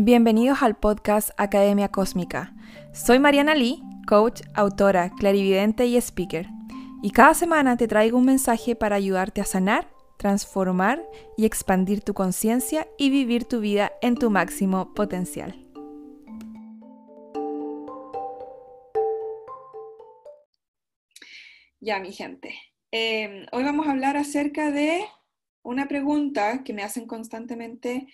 Bienvenidos al podcast Academia Cósmica. Soy Mariana Lee, coach, autora, clarividente y speaker. Y cada semana te traigo un mensaje para ayudarte a sanar, transformar y expandir tu conciencia y vivir tu vida en tu máximo potencial. Ya, mi gente. Em, hoy vamos a hablar acerca de una pregunta que me hacen constantemente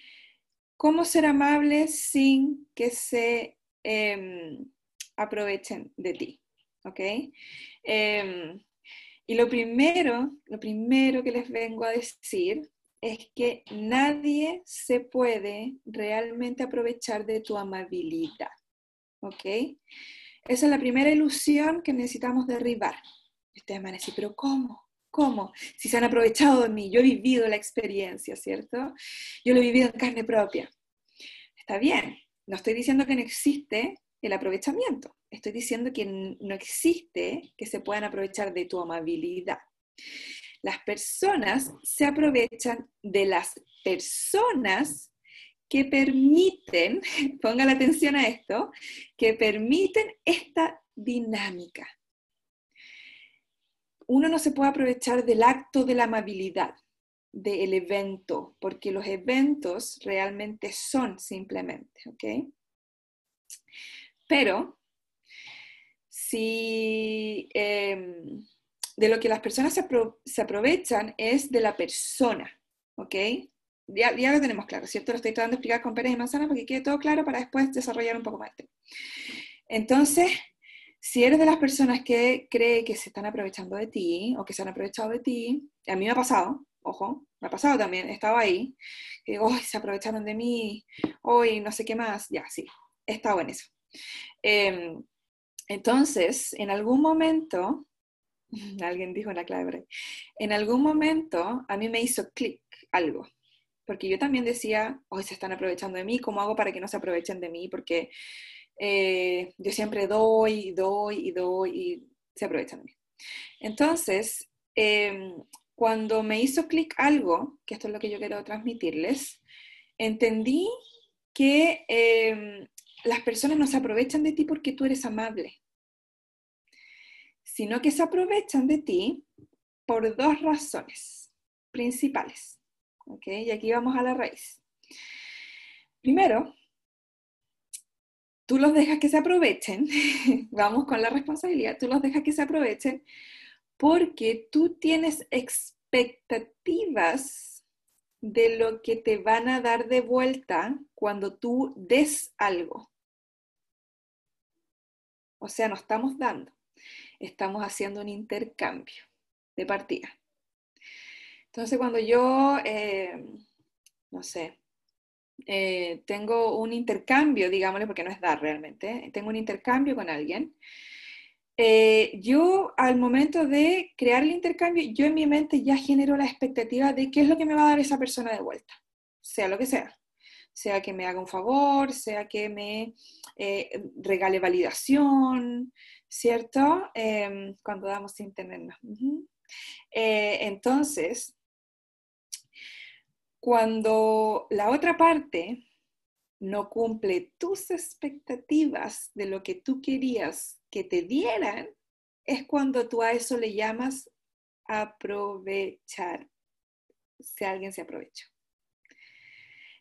cómo ser amable sin que se em, aprovechen de ti. ¿Ok? Em, y lo primero, lo primero que les vengo a decir es que nadie se puede realmente aprovechar de tu amabilidad. ¿Ok? Esa es la primera ilusión que necesitamos derribar. ustedes van pero ¿cómo? ¿Cómo? Si se han aprovechado de mí, yo he vivido la experiencia, ¿cierto? Yo lo he vivido en carne propia. Está bien, no estoy diciendo que no existe el aprovechamiento, estoy diciendo que no existe que se puedan aprovechar de tu amabilidad. Las personas se aprovechan de las personas que permiten, ponga la atención a esto, que permiten esta dinámica uno no se puede aprovechar del acto de la amabilidad, del evento, porque los eventos realmente son simplemente, ¿ok? Pero si em, de lo que las personas se, aprovechan es de la persona, ¿ok? Ya, ya, lo tenemos claro, ¿cierto? Lo estoy tratando de explicar con peras y manzanas para que quede todo claro para después desarrollar un poco más. Entonces, si eres de las personas que cree que se están aprovechando de ti o que se han aprovechado de ti, a mí me ha pasado, ojo, me ha pasado también, estaba ahí, que digo, se aprovecharon de mí, hoy no sé qué más, ya, sí, he estado en eso. Em, entonces, en algún momento, alguien dijo en la clave, en algún momento a mí me hizo clic algo, porque yo también decía, hoy se están aprovechando de mí, ¿cómo hago para que no se aprovechen de mí? Porque eh, yo siempre doy, doy y doy y se aprovechan de mí. Entonces, em, cuando me hizo clic algo, que esto es lo que yo quiero transmitirles, entendí que em, las personas no se aprovechan de ti porque tú eres amable, sino que se aprovechan de ti por dos razones principales. ¿ok? Y aquí vamos a la raíz. Primero, tú los dejas que se aprovechen, vamos con la responsabilidad, tú los dejas que se aprovechen porque tú tienes expectativas de lo que te van a dar de vuelta cuando tú des algo. O sea, no estamos dando, estamos haciendo un intercambio de partida. Entonces, cuando yo, eh, no sé, eh, tengo un intercambio, digámosle, porque no es dar realmente, tengo un intercambio con alguien, eh, yo al momento de crear el intercambio, yo en mi mente ya genero la expectativa de qué es lo que me va a dar esa persona de vuelta, sea lo que sea. Sea que me haga un favor, sea que me eh, regale validación, ¿cierto? Em, cuando damos sin tenernos. entonces, cuando la otra parte no cumple tus expectativas de lo que tú querías que te dieran, es cuando tú a eso le llamas aprovechar, si alguien se aprovecha.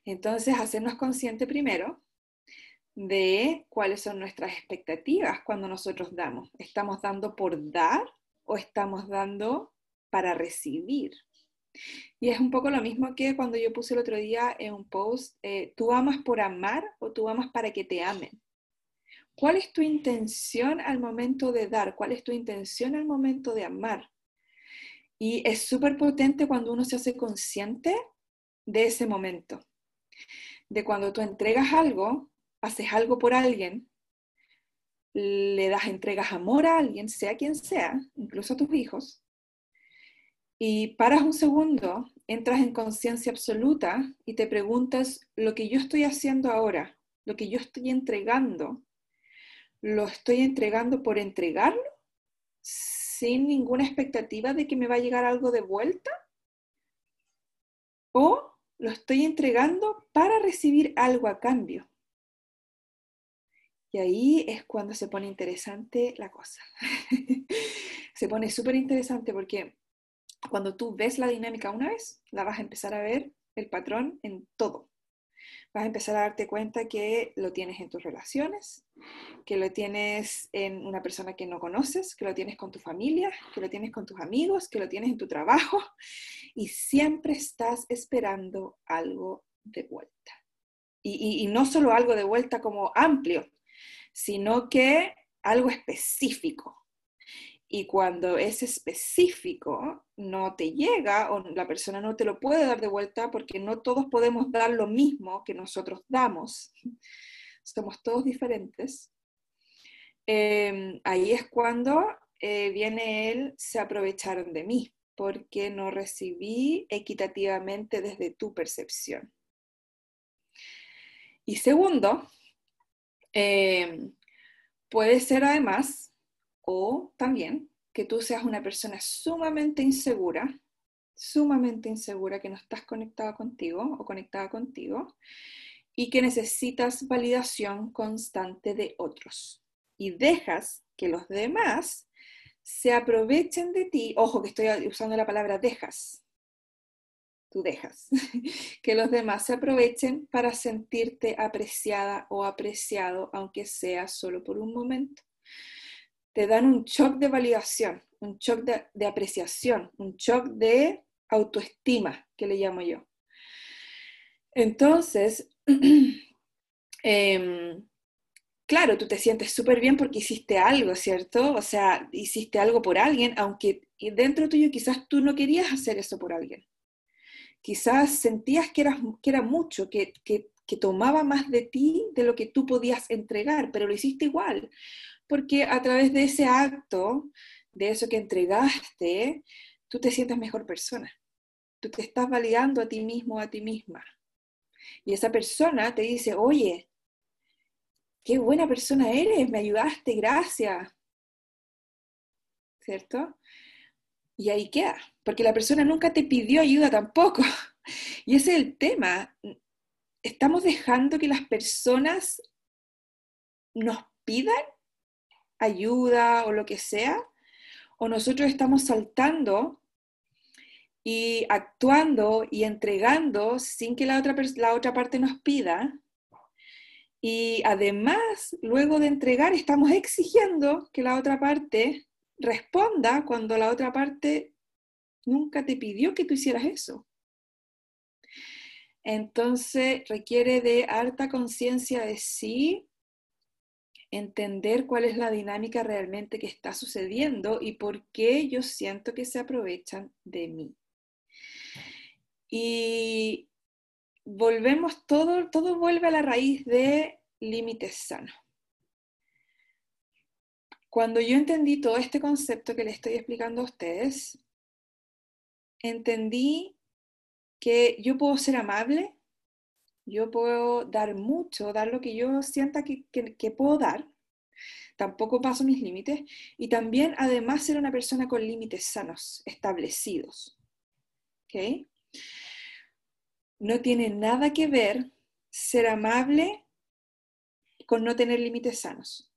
Entonces, hacernos consciente primero de cuáles son nuestras expectativas cuando nosotros damos. ¿Estamos dando por dar o estamos dando para recibir? Y es un poco lo mismo que cuando yo puse el otro día en un post, eh, ¿tú amas por amar o tú amas para que te amen? ¿Cuál es tu intención al momento de dar? ¿Cuál es tu intención al momento de amar? Y es súper potente cuando uno se hace consciente de ese momento, de cuando tú entregas algo, haces algo por alguien, le das, entregas amor a alguien, sea quien sea, incluso a tus hijos, y paras un segundo, entras en conciencia absoluta y te preguntas, lo que yo estoy haciendo ahora, lo que yo estoy entregando, ¿lo estoy entregando por entregarlo? Sin ninguna expectativa de que me va a llegar algo de vuelta. ¿O lo estoy entregando para recibir algo a cambio? Y ahí es cuando se pone interesante la cosa. se pone súper interesante porque cuando tú ves la dinámica una vez, la vas a empezar a ver el patrón en todo. Vas a empezar a darte cuenta que lo tienes en tus relaciones, que lo tienes en una persona que no conoces, que lo tienes con tu familia, que lo tienes con tus amigos, que lo tienes en tu trabajo y siempre estás esperando algo de vuelta. Y, no solo algo de vuelta como amplio, sino que algo específico, y cuando es específico, no te llega o la persona no te lo puede dar de vuelta porque no todos podemos dar lo mismo que nosotros damos. Somos todos diferentes. Em, ahí es cuando eh, viene él, se aprovecharon de mí porque no recibí equitativamente desde tu percepción. Y segundo, em, puede ser además o también que tú seas una persona sumamente insegura, sumamente insegura, que no estás conectada contigo o conectada contigo y que necesitas validación constante de otros. Y dejas que los demás se aprovechen de ti. Ojo que estoy usando la palabra dejas. Tú dejas que los demás se aprovechen para sentirte apreciada o apreciado, aunque sea solo por un momento te dan un shock de validación, un shock de, apreciación, un shock de autoestima, que le llamo yo. Entonces, em, claro, tú te sientes súper bien porque hiciste algo, ¿cierto? O sea, hiciste algo por alguien, aunque dentro tuyo quizás tú no querías hacer eso por alguien. Quizás sentías que, que era mucho, que, que tomaba más de ti de lo que tú podías entregar, pero lo hiciste igual, porque a través de ese acto, de eso que entregaste, tú te sientes mejor persona. Tú te estás validando a ti mismo, a ti misma. Y esa persona te dice, oye, qué buena persona eres, me ayudaste, gracias. ¿Cierto? Y ahí queda, porque la persona nunca te pidió ayuda tampoco. Y ese es el tema. Estamos dejando que las personas nos pidan ayuda o lo que sea, o nosotros estamos saltando y actuando y entregando sin que la otra, la otra parte nos pida. Y además, luego de entregar, estamos exigiendo que la otra parte responda cuando la otra parte nunca te pidió que tú hicieras eso. Entonces requiere de harta conciencia de sí, entender cuál es la dinámica realmente que está sucediendo y por qué yo siento que se aprovechan de mí. Y volvemos, todo, todo vuelve a la raíz de límites sanos. Cuando yo entendí todo este concepto que le estoy explicando a ustedes, entendí que yo puedo ser amable yo puedo dar mucho, dar lo que yo sienta que, puedo dar. Tampoco paso mis límites. Y también, además, ser una persona con límites sanos, establecidos. No tiene nada que ver ser amable con no tener límites sanos.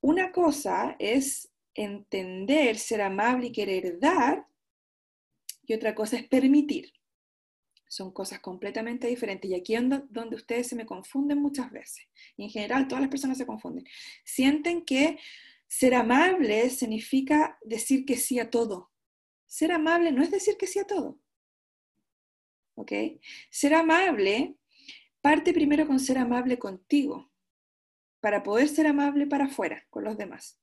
Una cosa es entender, ser amable y querer dar, y otra cosa es permitir. Son cosas completamente diferentes. Y aquí es donde ustedes se me confunden muchas veces. Y en general todas las personas se confunden. Sienten que ser amable significa decir que sí a todo. Ser amable no es decir que sí a todo. ¿Ok? Ser amable parte primero con ser amable contigo, para poder ser amable para afuera, con los demás.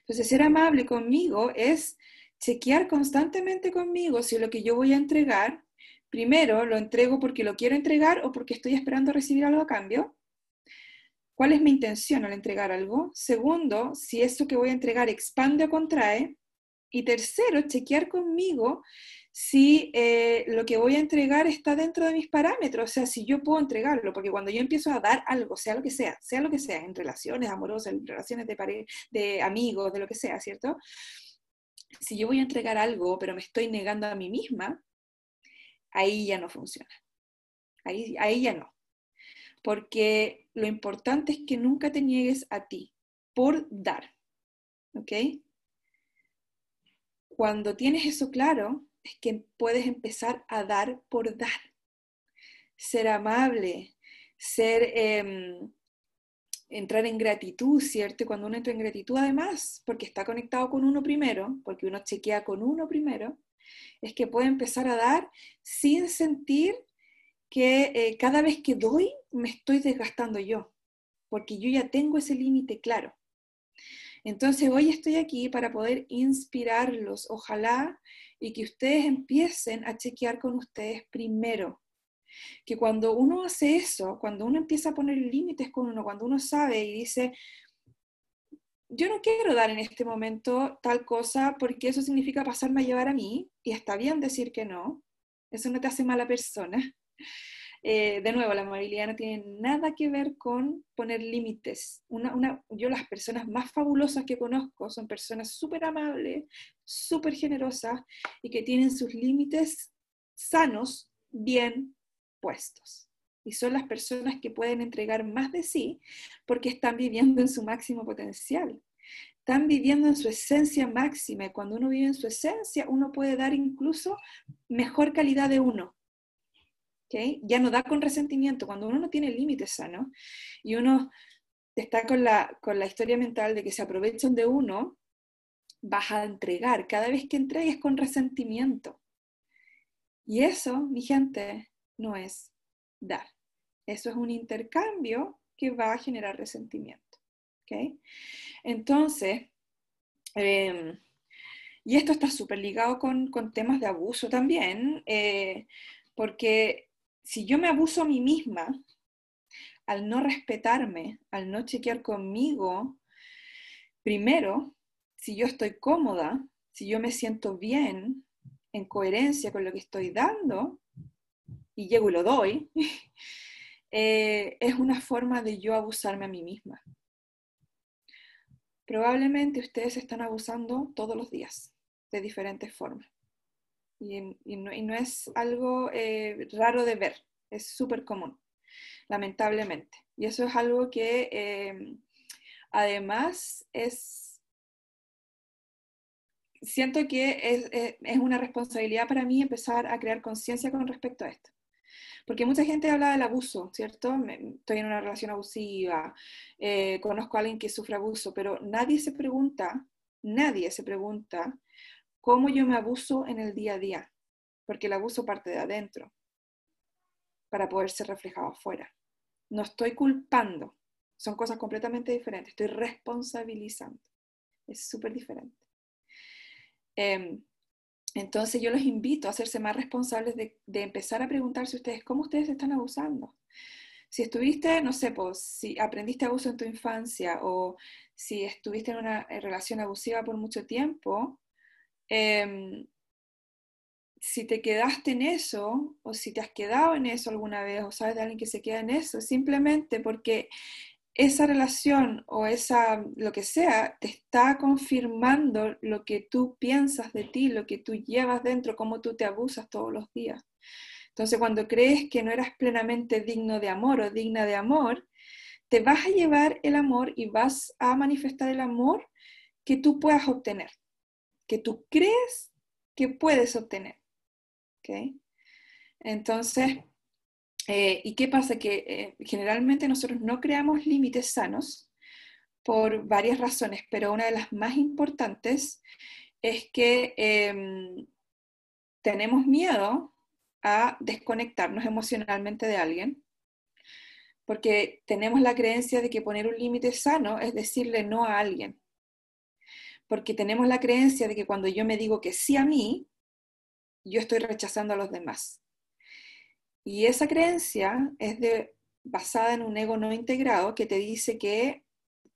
Entonces, ser amable conmigo es chequear constantemente conmigo si lo que yo voy a entregar Primero, lo entrego porque lo quiero entregar o porque estoy esperando recibir algo a cambio. ¿Cuál es mi intención al entregar algo? Segundo, si eso que voy a entregar expande o contrae. Y tercero, chequear conmigo si eh, lo que voy a entregar está dentro de mis parámetros, o sea, si yo puedo entregarlo, porque cuando yo empiezo a dar algo, sea lo que sea, sea lo que sea, en relaciones amorosas, en relaciones de, de amigos, de lo que sea, ¿cierto? Si yo voy a entregar algo, pero me estoy negando a mí misma, ahí ya no funciona. Ahí, ahí ya no. porque lo importante es que nunca te niegues a ti por dar, ¿ok? Cuando tienes eso claro, es que puedes empezar a dar por dar. Ser amable, ser, em, entrar en gratitud, ¿cierto? cuando uno entra en gratitud, además, porque está conectado con uno primero, porque uno chequea con uno primero, es que puede empezar a dar sin sentir que eh, cada vez que doy me estoy desgastando yo, porque yo ya tengo ese límite claro. Entonces hoy estoy aquí para poder inspirarlos, ojalá, y que ustedes empiecen a chequear con ustedes primero. Que cuando uno hace eso, cuando uno empieza a poner límites con uno, cuando uno sabe y dice, yo no quiero dar en este momento tal cosa porque eso significa pasarme a llevar a mí, y está bien decir que no, eso no te hace mala persona. Eh, de nuevo, la amabilidad no tiene nada que ver con poner límites. yo las personas más fabulosas que conozco son personas súper amables, súper generosas y que tienen sus límites sanos, bien puestos. Y son las personas que pueden entregar más de sí porque están viviendo en su máximo potencial. Están viviendo en su esencia máxima y cuando uno vive en su esencia, uno puede dar incluso mejor calidad de uno ya no da con resentimiento, cuando uno no tiene límites sanos y uno está con la, con la historia mental de que se aprovechan de uno, vas a entregar, cada vez que entregues con resentimiento. Y eso, mi gente, no es dar. Eso es un intercambio que va a generar resentimiento. Entonces, em, y esto está súper ligado con, temas de abuso también, eh, porque si yo me abuso a mí misma, al no respetarme, al no chequear conmigo, primero, si yo estoy cómoda, si yo me siento bien, en coherencia con lo que estoy dando, y llego y lo doy, eh, es una forma de yo abusarme a mí misma. Probablemente ustedes están abusando todos los días, de diferentes formas. Y, no, es algo eh, raro de ver, es súper común, lamentablemente. Y eso es algo que em, además es, siento que es, es, una responsabilidad para mí empezar a crear conciencia con respecto a esto. Porque mucha gente habla del abuso, ¿cierto? Estoy en una relación abusiva, eh, conozco a alguien que sufre abuso, pero nadie se pregunta, nadie se pregunta cómo yo me abuso en el día a día, porque el abuso parte de adentro para poder ser reflejado afuera. No estoy culpando, son cosas completamente diferentes, estoy responsabilizando, es súper diferente. Em, entonces yo los invito a hacerse más responsables de, empezar a preguntarse ustedes cómo ustedes están abusando. Si estuviste, no sé, pues, si aprendiste abuso en tu infancia o si estuviste en una relación abusiva por mucho tiempo, Em, si te quedaste en eso, o si te has quedado en eso alguna vez, o sabes de alguien que se queda en eso, simplemente porque esa relación o esa, lo que sea, te está confirmando lo que tú piensas de ti, lo que tú llevas dentro, cómo tú te abusas todos los días. Entonces, cuando crees que no eras plenamente digno de amor o digna de amor, te vas a llevar el amor y vas a manifestar el amor que tú puedas obtener que tú crees que puedes obtener. ¿okay? Entonces, eh, ¿y qué pasa? Que eh, generalmente nosotros no creamos límites sanos por varias razones, pero una de las más importantes es que em, tenemos miedo a desconectarnos emocionalmente de alguien, porque tenemos la creencia de que poner un límite sano es decirle no a alguien porque tenemos la creencia de que cuando yo me digo que sí a mí, yo estoy rechazando a los demás. Y esa creencia es basada en un ego no integrado que te dice que,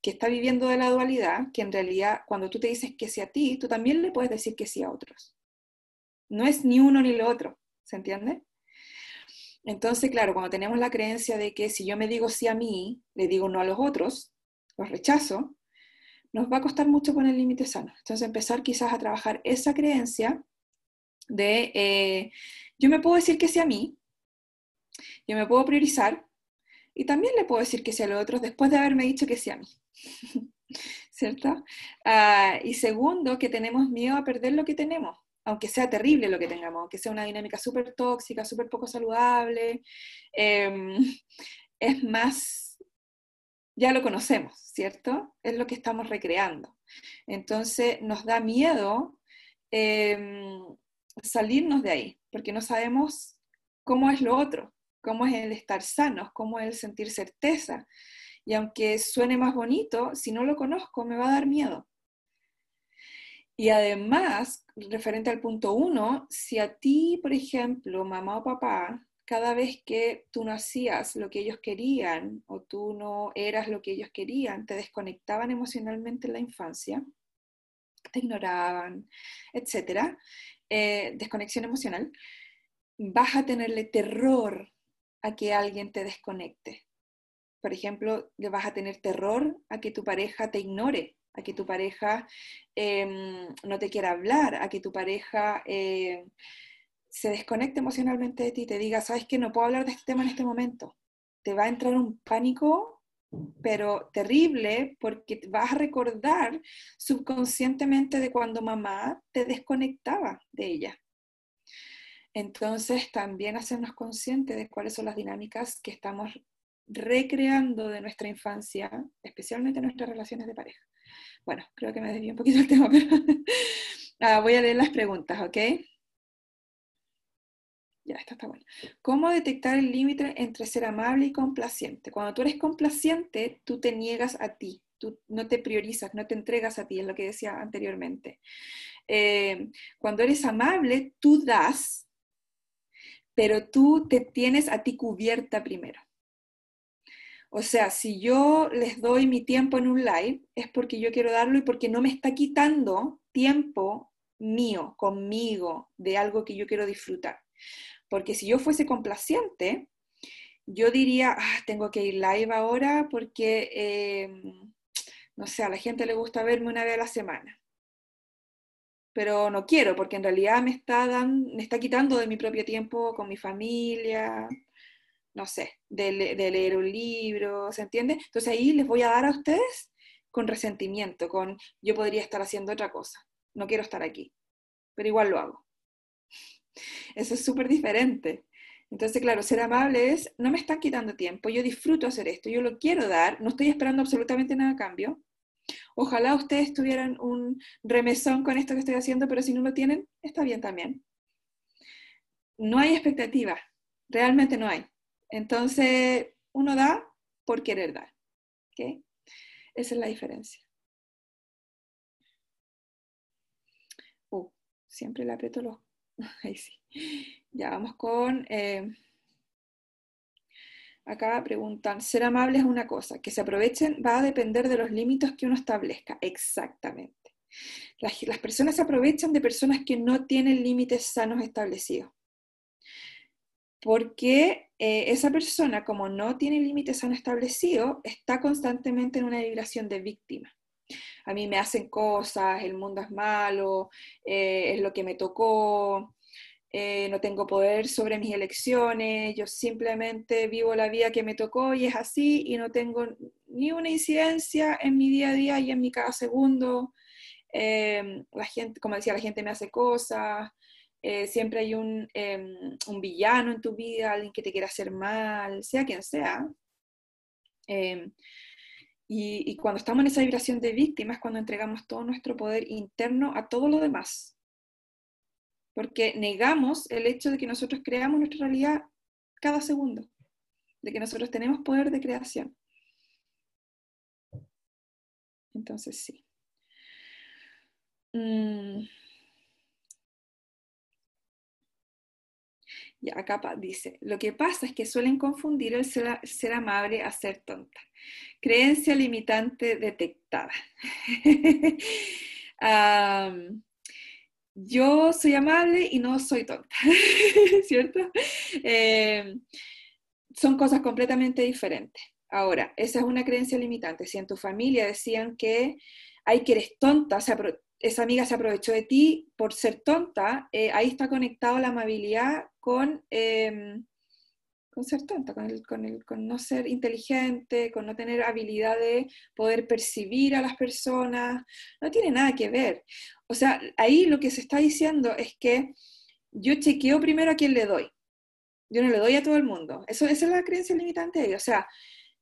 que está viviendo de la dualidad, que en realidad cuando tú te dices que sí a ti, tú también le puedes decir que sí a otros. No es ni uno ni lo otro, ¿se entiende? Entonces, claro, cuando tenemos la creencia de que si yo me digo sí a mí, le digo no a los otros, los rechazo, nos va a costar mucho poner límites sanos. Entonces empezar quizás a trabajar esa creencia de eh, yo me puedo decir que sí a mí, yo me puedo priorizar y también le puedo decir que sí a los otros después de haberme dicho que sí a mí. ¿Cierto? Ah, y segundo, que tenemos miedo a perder lo que tenemos, aunque sea terrible lo que tengamos, aunque sea una dinámica súper tóxica, súper poco saludable, em, es más, ya lo conocemos, ¿cierto? Es lo que estamos recreando. Entonces nos da miedo em, salirnos de ahí, porque no sabemos cómo es lo otro, cómo es el estar sanos, cómo es el sentir certeza. Y aunque suene más bonito, si no lo conozco, me va a dar miedo. Y además, referente al punto uno, si a ti, por ejemplo, mamá o papá, cada vez que tú no hacías lo que ellos querían o tú no eras lo que ellos querían, te desconectaban emocionalmente en la infancia, te ignoraban, etcétera, eh, desconexión emocional, vas a tenerle terror a que alguien te desconecte. Por ejemplo, le vas a tener terror a que tu pareja te ignore, a que tu pareja em, no te quiera hablar, a que tu pareja eh, se desconecte emocionalmente de ti, te diga, sabes que no puedo hablar de este tema en este momento. Te va a entrar un pánico, pero terrible, porque vas a recordar subconscientemente de cuando mamá te desconectaba de ella. Entonces, también hacernos conscientes de cuáles son las dinámicas que estamos recreando de nuestra infancia, especialmente nuestras relaciones de pareja. Bueno, creo que me desvío un poquito el tema, pero ah, voy a leer las preguntas, ¿ok? Ya, esta está bueno. ¿Cómo detectar el límite entre ser amable y complaciente? Cuando tú eres complaciente, tú te niegas a ti, tú no te priorizas, no te entregas a ti, es lo que decía anteriormente. Eh, cuando eres amable, tú das, pero tú te tienes a ti cubierta primero. O sea, si yo les doy mi tiempo en un live, es porque yo quiero darlo y porque no me está quitando tiempo mío, conmigo, de algo que yo quiero disfrutar. Porque si yo fuese complaciente, yo diría, ah, tengo que ir live ahora porque, em, no sé, a la gente le gusta verme una vez a la semana pero no quiero, porque en realidad me está, me está quitando de mi propio tiempo con mi familia, no sé, de, leer un libro, ¿se entiende? Entonces ahí les voy a dar a ustedes con resentimiento, con yo podría estar haciendo otra cosa, no quiero estar aquí, pero igual lo hago. Eso es súper diferente. Entonces, claro, ser amable es, no me están quitando tiempo, yo disfruto hacer esto, yo lo quiero dar, no estoy esperando absolutamente nada a cambio, Ojalá ustedes tuvieran un remesón con esto que estoy haciendo, pero si no lo tienen, está bien también. No hay expectativa, realmente no hay. Entonces, uno da por querer dar. Esa es la diferencia. Uh, siempre le aprieto los... Ahí sí. Ya vamos con... Eh, Acá preguntan, ser amable es una cosa, que se aprovechen va a depender de los límites que uno establezca. Exactamente. Las, personas se aprovechan de personas que no tienen límites sanos establecidos. Porque eh, esa persona, como no tiene límites sanos establecidos, está constantemente en una vibración de víctima. A mí me hacen cosas, el mundo es malo, eh, es lo que me tocó, eh, no tengo poder sobre mis elecciones, yo simplemente vivo la vida que me tocó y es así y no tengo ni una incidencia en mi día a día y en mi cada segundo. Eh, la gente, como decía, la gente me hace cosas, eh, siempre hay un, em, un, villano en tu vida, alguien que te quiera hacer mal, sea quien sea. Em, y, y cuando estamos en esa vibración de víctima es cuando entregamos todo nuestro poder interno a todo lo demás porque negamos el hecho de que nosotros creamos nuestra realidad cada segundo, de que nosotros tenemos poder de creación. Entonces, sí. Mm. Ya, acá dice, lo que pasa es que suelen confundir el ser, ser amable a ser tonta. Creencia limitante detectada. yo soy amable y no soy tonta, ¿cierto? Eh, son cosas completamente diferentes. Ahora, esa es una creencia limitante. Si en tu familia decían que, hay que eres tonta, esa amiga se aprovechó de ti por ser tonta, eh, ahí está conectado la amabilidad con, em, con ser tonta, con, el, con, el, con no ser inteligente, con no tener habilidad de poder percibir a las personas, no tiene nada que ver. O sea, ahí lo que se está diciendo es que yo chequeo primero a quién le doy. Yo no le doy a todo el mundo. Eso, esa es la creencia limitante de O sea,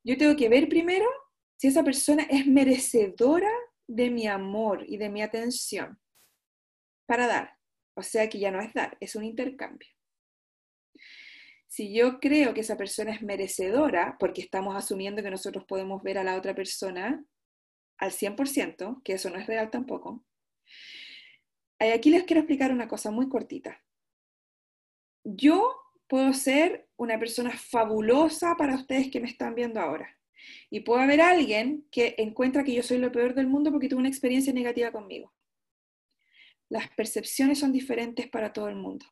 yo tengo que ver primero si esa persona es merecedora de mi amor y de mi atención para dar. O sea que ya no es dar, es un intercambio. Si yo creo que esa persona es merecedora, porque estamos asumiendo que nosotros podemos ver a la otra persona al 100%, que eso no es real tampoco, aquí les quiero explicar una cosa muy cortita. Yo puedo ser una persona fabulosa para ustedes que me están viendo ahora. Y puede haber alguien que encuentra que yo soy lo peor del mundo porque tuvo una experiencia negativa conmigo. Las percepciones son diferentes para todo el mundo.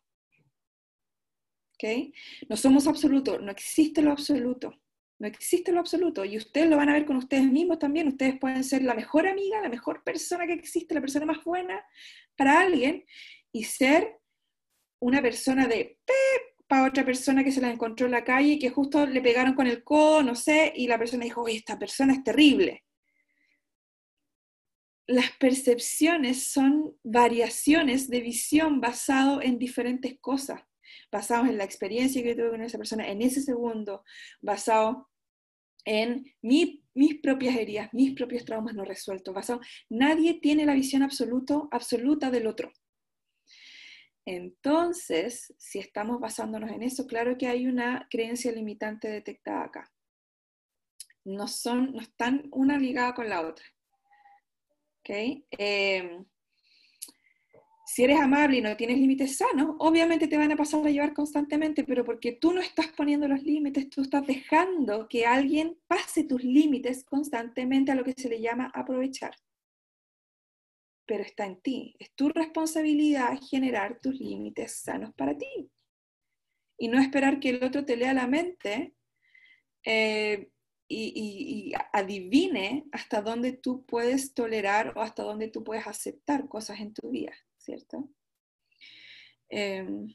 ¿Okay? No somos absolutos, no existe lo absoluto. No existe lo absoluto. Y ustedes lo van a ver con ustedes mismos también. Ustedes pueden ser la mejor amiga, la mejor persona que existe, la persona más buena para alguien y ser una persona de para otra persona que se la encontró en la calle y que justo le pegaron con el codo, no sé, y la persona dijo, esta persona es terrible. Las percepciones son variaciones de visión basado en diferentes cosas, basados en la experiencia que tuve con esa persona en ese segundo, basado en mis propias heridas, mis propios traumas no resueltos, basado. Nadie tiene la visión absoluto, absoluta del otro. Entonces, si estamos basándonos en eso, claro que hay una creencia limitante detectada acá. No, son, no están una ligada con la otra. ¿Okay? Em, si eres amable y no tienes límites sanos, obviamente te van a pasar a llevar constantemente, pero porque tú no estás poniendo los límites, tú estás dejando que alguien pase tus límites constantemente a lo que se le llama aprovechar pero está en ti. Es tu responsabilidad generar tus límites sanos para ti. Y no esperar que el otro te lea la mente eh, y, adivine hasta dónde tú puedes tolerar o hasta dónde tú puedes aceptar cosas en tu vida, ¿cierto? Em,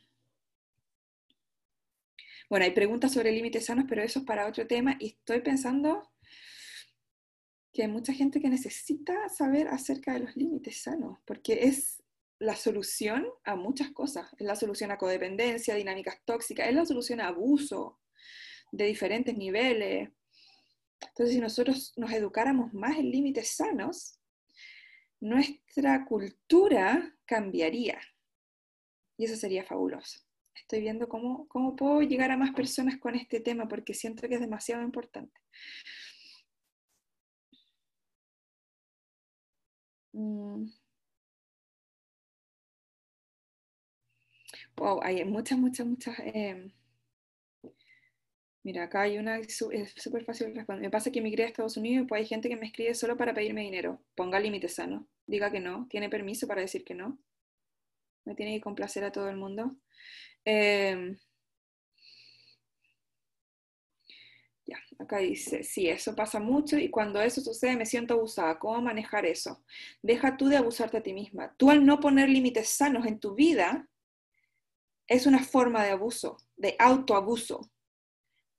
bueno, hay preguntas sobre límites sanos, pero eso es para otro tema y estoy pensando que hay mucha gente que necesita saber acerca de los límites sanos, porque es la solución a muchas cosas. Es la solución a codependencia, dinámicas tóxicas, es la solución a abuso de diferentes niveles. Entonces, si nosotros nos educáramos más en límites sanos, nuestra cultura cambiaría. Y eso sería fabuloso. Estoy viendo cómo, cómo puedo llegar a más personas con este tema porque siento que es demasiado importante. Mm. Wow, hay muchas, muchas, muchas. Em, mira, acá hay una, es súper fácil de responder. Me pasa que emigré a Estados Unidos y pues hay gente que me escribe solo para pedirme dinero. Ponga límites sanos. Diga que no. Tiene permiso para decir que no. Me tiene que complacer a todo el mundo. Eh, acá dice, sí, eso pasa mucho y cuando eso sucede me siento abusada. ¿Cómo manejar eso? Deja tú de abusarte a ti misma. Tú al no poner límites sanos en tu vida, es una forma de abuso, de autoabuso.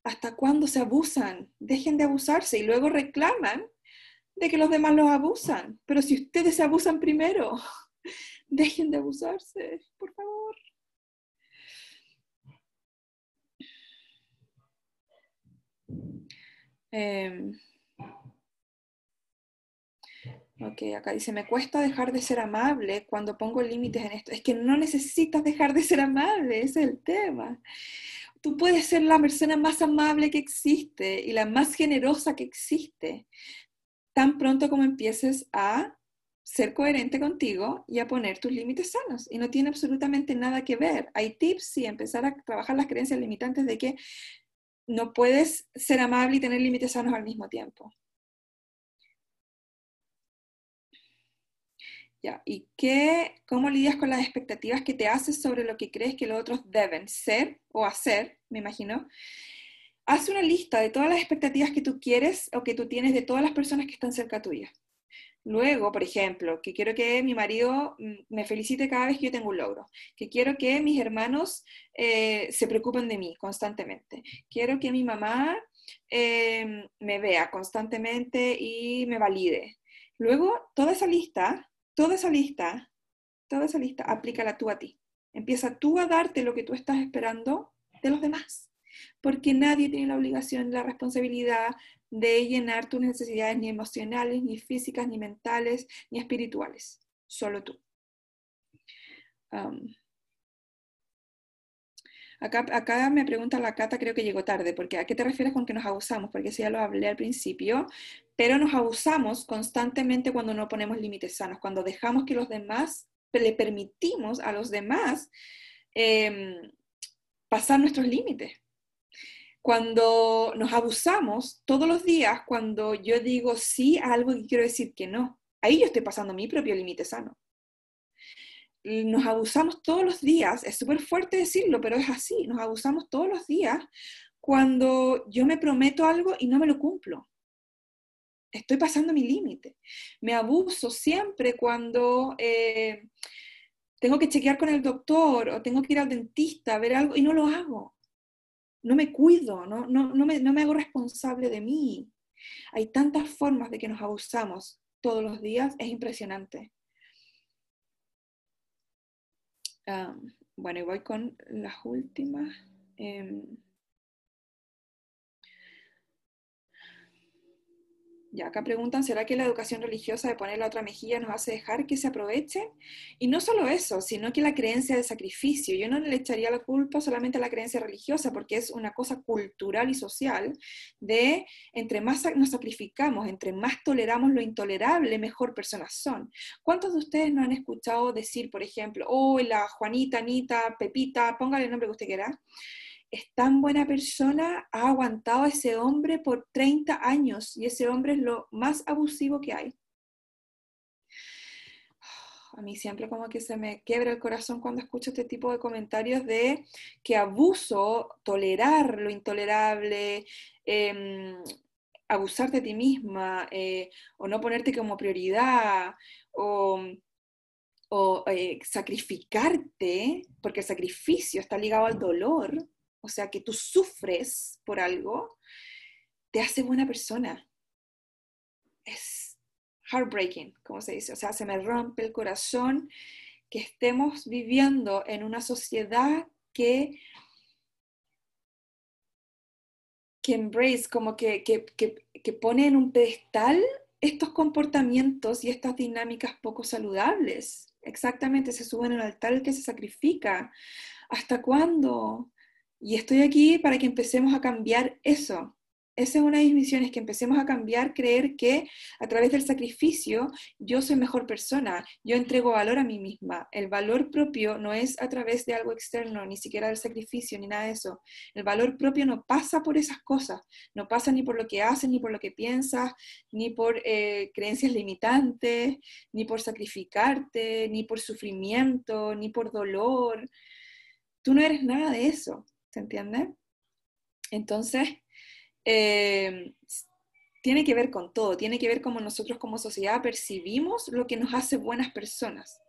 ¿Hasta cuándo se abusan? Dejen de abusarse y luego reclaman de que los demás los abusan. Pero si ustedes se abusan primero, dejen de abusarse, por favor. Em, ok, acá dice, me cuesta dejar de ser amable cuando pongo límites en esto. Es que no necesitas dejar de ser amable, ese es el tema. Tú puedes ser la persona más amable que existe y la más generosa que existe, tan pronto como empieces a ser coherente contigo y a poner tus límites sanos. Y no tiene absolutamente nada que ver. Hay tips, y empezar a trabajar las creencias limitantes de que no puedes ser amable y tener límites sanos al mismo tiempo. ¿Y qué, cómo lidias con las expectativas que te haces sobre lo que crees que los otros deben ser o hacer, me imagino? Haz una lista de todas las expectativas que tú quieres o que tú tienes de todas las personas que están cerca tuya. Luego, por ejemplo, que quiero que mi marido mm, me felicite cada vez que yo tengo un logro, que quiero que mis hermanos eh, se preocupen de mí constantemente, quiero que mi mamá eh, me vea constantemente y me valide. Luego, toda esa lista, toda esa lista, toda esa lista, aplícala tú a ti. Empieza tú a darte lo que tú estás esperando de los demás, porque nadie tiene la obligación, la responsabilidad de llenar tus necesidades ni emocionales, ni físicas, ni mentales, ni espirituales. Solo tú. acá, acá, me pregunta la Cata, creo que llegó tarde, porque ¿a qué te refieres con que nos abusamos? Porque eso ya lo hablé al principio, pero nos abusamos constantemente cuando no ponemos límites sanos, cuando dejamos que los demás, le permitimos a los demás em, pasar nuestros límites cuando nos abusamos todos los días, cuando yo digo sí a algo que quiero decir que no, ahí yo estoy pasando mi propio límite sano. Nos abusamos todos los días, es súper fuerte decirlo, pero es así, nos abusamos todos los días cuando yo me prometo algo y no me lo cumplo. Estoy pasando mi límite. Me abuso siempre cuando eh, tengo que chequear con el doctor o tengo que ir al dentista a ver algo y no lo hago no me cuido, no, me, hago responsable de mí. Hay tantas formas de que nos abusamos todos los días, es impresionante. bueno, y voy con las últimas. Em, Ya acá preguntan, ¿será que la educación religiosa de poner la otra mejilla nos hace dejar que se aprovechen? Y no solo eso, sino que la creencia de sacrificio. Yo no le echaría la culpa solamente a la creencia religiosa, porque es una cosa cultural y social de entre más nos sacrificamos, entre más toleramos lo intolerable, mejor personas son. ¿Cuántos de ustedes no han escuchado decir, por ejemplo, oh, la Juanita, Anita, Pepita, póngale el nombre que usted quiera? Es tan buena persona, ha aguantado a ese hombre por 30 años y ese hombre es lo más abusivo que hay. A mí siempre como que se me quiebra el corazón cuando escucho este tipo de comentarios de que abuso, tolerar lo intolerable, em, abusar de ti misma eh, o no ponerte como prioridad o, o eh, sacrificarte, porque el sacrificio está ligado al dolor o sea, que tú sufres por algo, te hace buena persona. Es heartbreaking, como se dice. O sea, se me rompe el corazón que estemos viviendo en una sociedad que, que embrace, como que, que, que pone en un pedestal estos comportamientos y estas dinámicas poco saludables. Exactamente, se suben en un altar que se sacrifica. ¿Hasta cuándo? Y estoy aquí para que empecemos a cambiar eso. Esa es una de mis misiones, que empecemos a cambiar, creer que a través del sacrificio yo soy mejor persona, yo entrego valor a mí misma. El valor propio no es a través de algo externo, ni siquiera del sacrificio, ni nada de eso. El valor propio no pasa por esas cosas, no pasa ni por lo que haces, ni por lo que piensas, ni por eh, creencias limitantes, ni por sacrificarte, ni por sufrimiento, ni por dolor. Tú no eres nada de eso. ¿Se entiende? Entonces, eh, tiene que ver con todo, tiene que ver cómo nosotros como sociedad percibimos lo que nos hace buenas personas.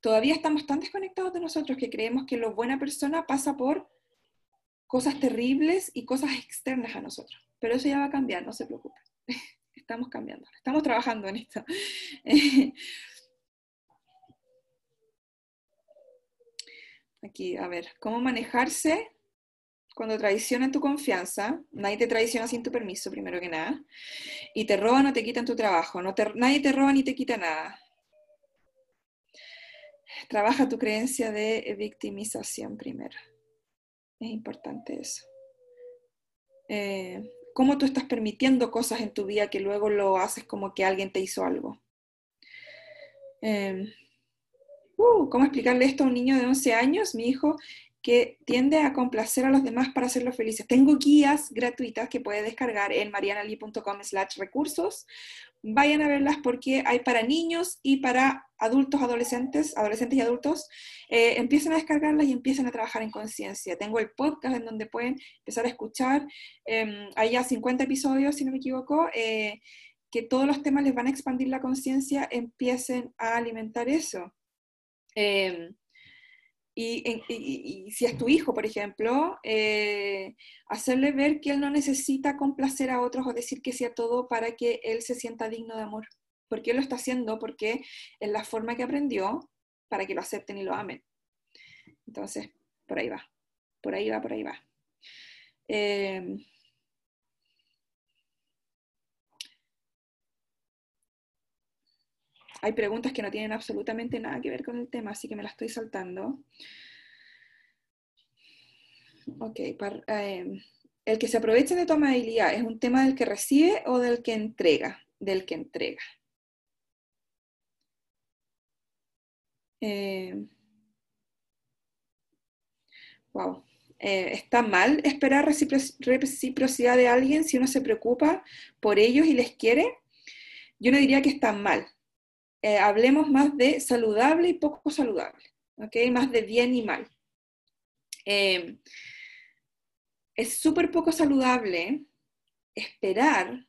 Todavía estamos tan desconectados de nosotros que creemos que lo buena persona pasa por cosas terribles y cosas externas a nosotros. Pero eso ya va a cambiar, no se preocupen. Estamos cambiando, estamos trabajando en esto. Aquí, a ver, ¿cómo manejarse cuando traicionan tu confianza, nadie te traiciona sin tu permiso, primero que nada, y te roban o te quitan tu trabajo, nadie te roba ni te quita nada. Trabaja tu creencia de victimización primero. Es importante eso. Eh, ¿Cómo tú estás permitiendo cosas en tu vida que luego lo haces como que alguien te hizo algo? Eh, uh, ¿Cómo explicarle esto a un niño de 11 años? Mi hijo que tiende a complacer a los demás para hacerlos felices. Tengo guías gratuitas que puedes descargar en marianali.com slash recursos. Vayan a verlas porque hay para niños y para adultos, adolescentes, adolescentes y adultos. Eh, empiecen a descargarlas y empiecen a trabajar en conciencia. Tengo el podcast en donde pueden empezar a escuchar. Eh, hay ya 50 episodios, si no me equivoco. Eh, que todos los temas les van a expandir la conciencia, empiecen a alimentar eso. Em, y, si es tu hijo, por ejemplo, eh, hacerle ver que él no necesita complacer a otros o decir que sea todo para que él se sienta digno de amor. Porque él lo está haciendo porque es la forma que aprendió para que lo acepten y lo amen. Entonces, por ahí va, por ahí va, por ahí va. Eh, hay preguntas que no tienen absolutamente nada que ver con el tema, así que me las estoy saltando. Ok, em, el que se aprovecha de tu amabilidad, ¿es un tema del que recibe o del que entrega? Del que entrega. wow. Em, eh, ¿Está mal esperar reciprocidad de alguien si uno se preocupa por ellos y les quiere? Yo no diría que está mal. Eh, hablemos más de saludable y poco saludable, ¿ok? Más de bien y mal. Eh, es súper poco saludable esperar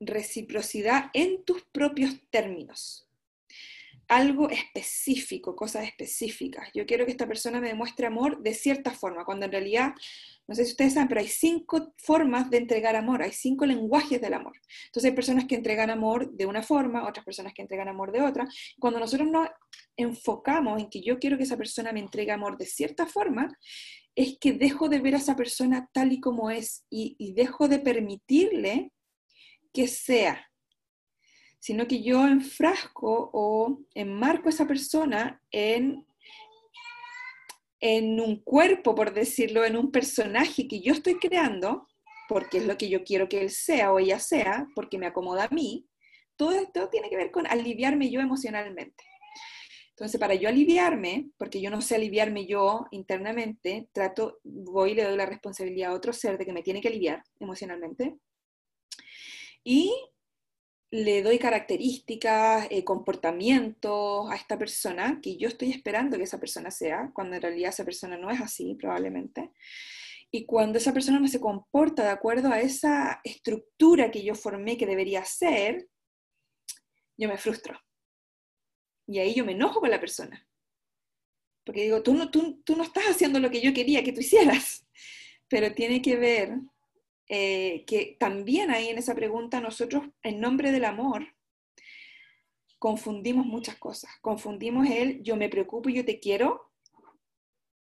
reciprocidad en tus propios términos. Algo específico, cosas específicas. Yo quiero que esta persona me demuestre amor de cierta forma, cuando en realidad no sé si ustedes saben, pero hay cinco formas de entregar amor, hay cinco lenguajes del amor. Entonces hay personas que entregan amor de una forma, otras personas que entregan amor de otra. Cuando nosotros nos enfocamos en que yo quiero que esa persona me entregue amor de cierta forma, es que dejo de ver a esa persona tal y como es y, y dejo de permitirle que sea, sino que yo enfrasco o enmarco a esa persona en en un cuerpo, por decirlo, en un personaje que yo estoy creando, porque es lo que yo quiero que él sea o ella sea, porque me acomoda a mí, todo esto tiene que ver con aliviarme yo emocionalmente. Entonces, para yo aliviarme, porque yo no sé aliviarme yo internamente, trato, voy y le doy la responsabilidad a otro ser de que me tiene que aliviar emocionalmente. Y le doy características, eh, comportamientos a esta persona que yo estoy esperando que esa persona sea, cuando en realidad esa persona no es así, probablemente. Y cuando esa persona no se comporta de acuerdo a esa estructura que yo formé que debería ser, yo me frustro. Y ahí yo me enojo con la persona. Porque digo, tú no, tú, tú no estás haciendo lo que yo quería que tú hicieras. Pero tiene que ver eh, que también ahí en esa pregunta nosotros, en nombre del amor, confundimos muchas cosas. Confundimos el yo me preocupo y yo te quiero,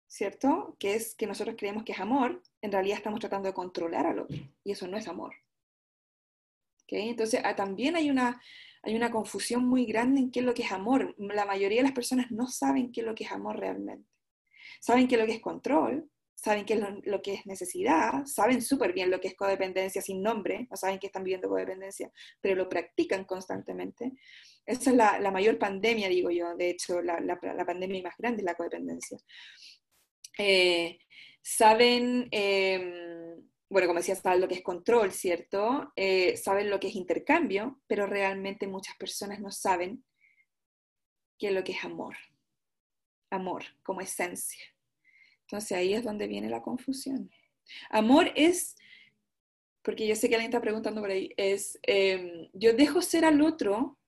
¿cierto? Que es que nosotros creemos que es amor, en realidad estamos tratando de controlar al otro y eso no es amor. ¿Okay? Entonces ah, también hay una, hay una confusión muy grande en qué es lo que es amor. La mayoría de las personas no saben qué es lo que es amor realmente. Saben qué es lo que es control, saben qué es lo, que es necesidad, saben súper bien lo que es codependencia sin nombre, no saben que están viviendo codependencia, pero lo practican constantemente. Esa es la, mayor pandemia, digo yo, de hecho, la, pandemia más grande es la codependencia. Eh, saben, em, bueno, como decía, saben lo que es control, ¿cierto? Eh, saben lo que es intercambio, pero realmente muchas personas no saben qué es lo que es amor. Amor como esencia. Entonces ahí es donde viene la confusión. Amor es, porque yo sé que alguien está preguntando por ahí, es, em, yo dejo ser al otro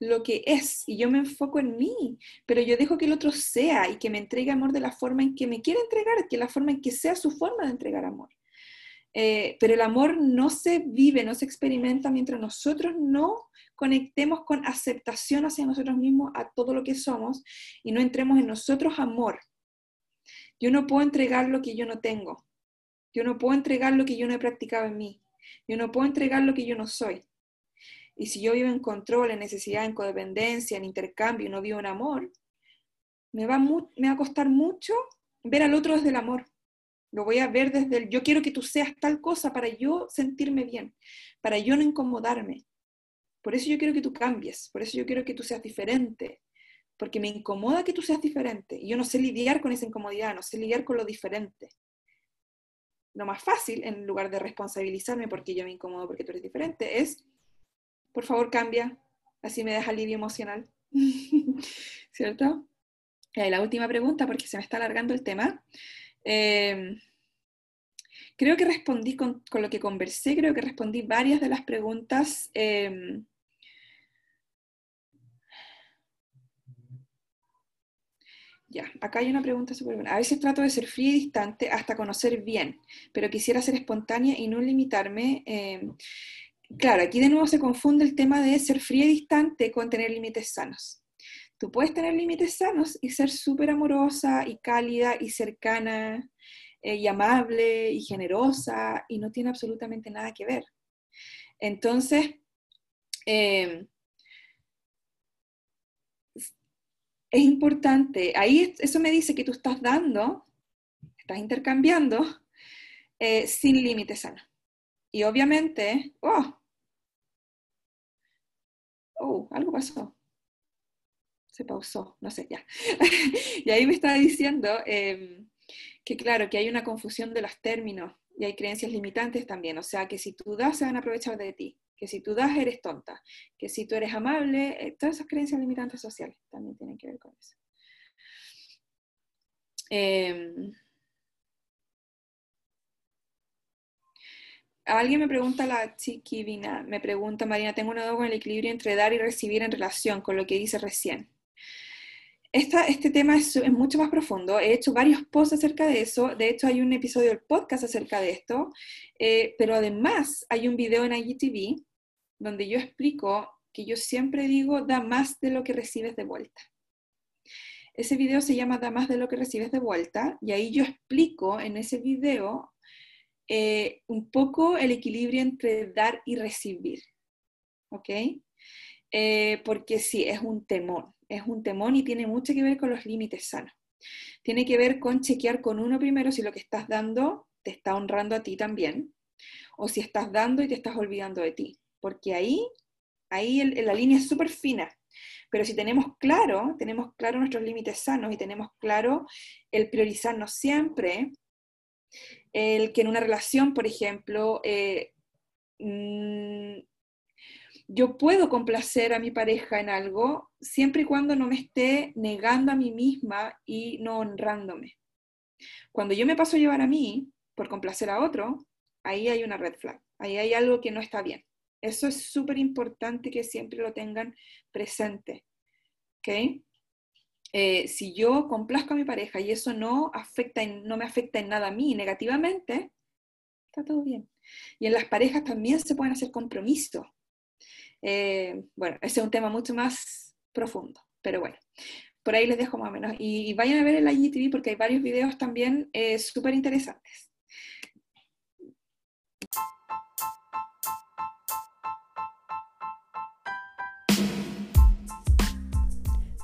lo que es y yo me enfoco en mí, pero yo dejo que el otro sea y que me entregue amor de la forma en que me quiere entregar, que la forma en que sea su forma de entregar amor. Eh, pero el amor no se vive, no se experimenta mientras nosotros no conectemos con aceptación hacia nosotros mismos, a todo lo que somos, y no entremos en nosotros amor. Yo no puedo entregar lo que yo no tengo. Yo no puedo entregar lo que yo no he practicado en mí. Yo no puedo entregar lo que yo no soy. Y si yo vivo en control, en necesidad, en codependencia, en intercambio, no vivo en amor, me va, me va a costar mucho ver al otro desde el amor. Lo voy a ver desde el yo quiero que tú seas tal cosa para yo sentirme bien, para yo no incomodarme. Por eso yo quiero que tú cambies, por eso yo quiero que tú seas diferente, porque me incomoda que tú seas diferente. Y yo no sé lidiar con esa incomodidad, no sé lidiar con lo diferente. Lo más fácil, en lugar de responsabilizarme porque yo me incomodo porque tú eres diferente, es, por favor, cambia, así me deja alivio emocional. ¿Cierto? La última pregunta, porque se me está alargando el tema. Eh, creo que respondí con, lo que conversé, creo que respondí varias de las preguntas. Em, Ya, acá hay una pregunta súper buena. A veces trato de ser fría y distante hasta conocer bien, pero quisiera ser espontánea y no limitarme. Em, claro, aquí de nuevo se confunde el tema de ser fría y distante con tener límites sanos. Tú puedes tener límites sanos y ser súper amorosa y cálida y cercana eh, y amable y generosa y no tiene absolutamente nada que ver. Entonces, em, es importante, ahí eso me dice que tú estás dando, estás intercambiando eh, sin límites sanos. Y obviamente, oh, oh, algo pasó. Se pausó, no sé, ya. y ahí me estaba diciendo em, que claro, que hay una confusión de los términos y hay creencias limitantes también. O sea, que si tú das, se van a aprovechar de ti que si tú das eres tonta, que si tú eres amable, eh, todas esas creencias limitantes sociales también tienen que ver con eso. Em, alguien me pregunta, la chiquivina, me pregunta, Marina, tengo una duda con el equilibrio entre dar y recibir en relación con lo que dice recién. este tema es, mucho más profundo. He hecho varios posts acerca de eso. De hecho, hay un episodio del podcast acerca de esto. Eh, pero además, hay un video en IGTV donde yo explico que yo siempre digo, da más de lo que recibes de vuelta. Ese video se llama Da más de lo que recibes de vuelta y ahí yo explico en ese video eh, un poco el equilibrio entre dar y recibir. ¿Ok? Eh, porque sí, es un temor, es un temor y tiene mucho que ver con los límites sanos. Tiene que ver con chequear con uno primero si lo que estás dando te está honrando a ti también, o si estás dando y te estás olvidando de ti porque ahí, ahí la línea es súper fina. Pero si tenemos claro, tenemos claro nuestros límites sanos y tenemos claro el priorizarnos siempre, el que en una relación, por ejemplo, eh, mm, yo puedo complacer a mi pareja en algo siempre y cuando no me esté negando a mí misma y no honrándome. Cuando yo me paso a llevar a mí por complacer a otro, ahí hay una red flag, ahí hay algo que no está bien. Eso es súper importante que siempre lo tengan presente. ¿okay? Eh, si yo complazco a mi pareja y eso no, afecta no me afecta en nada a mí negativamente, está todo bien. Y en las parejas también se pueden hacer compromisos. Eh, bueno, ese es un tema mucho más profundo, pero bueno, por ahí les dejo más o menos. Y, vayan a ver el IGTV porque hay varios videos también eh, súper interesantes.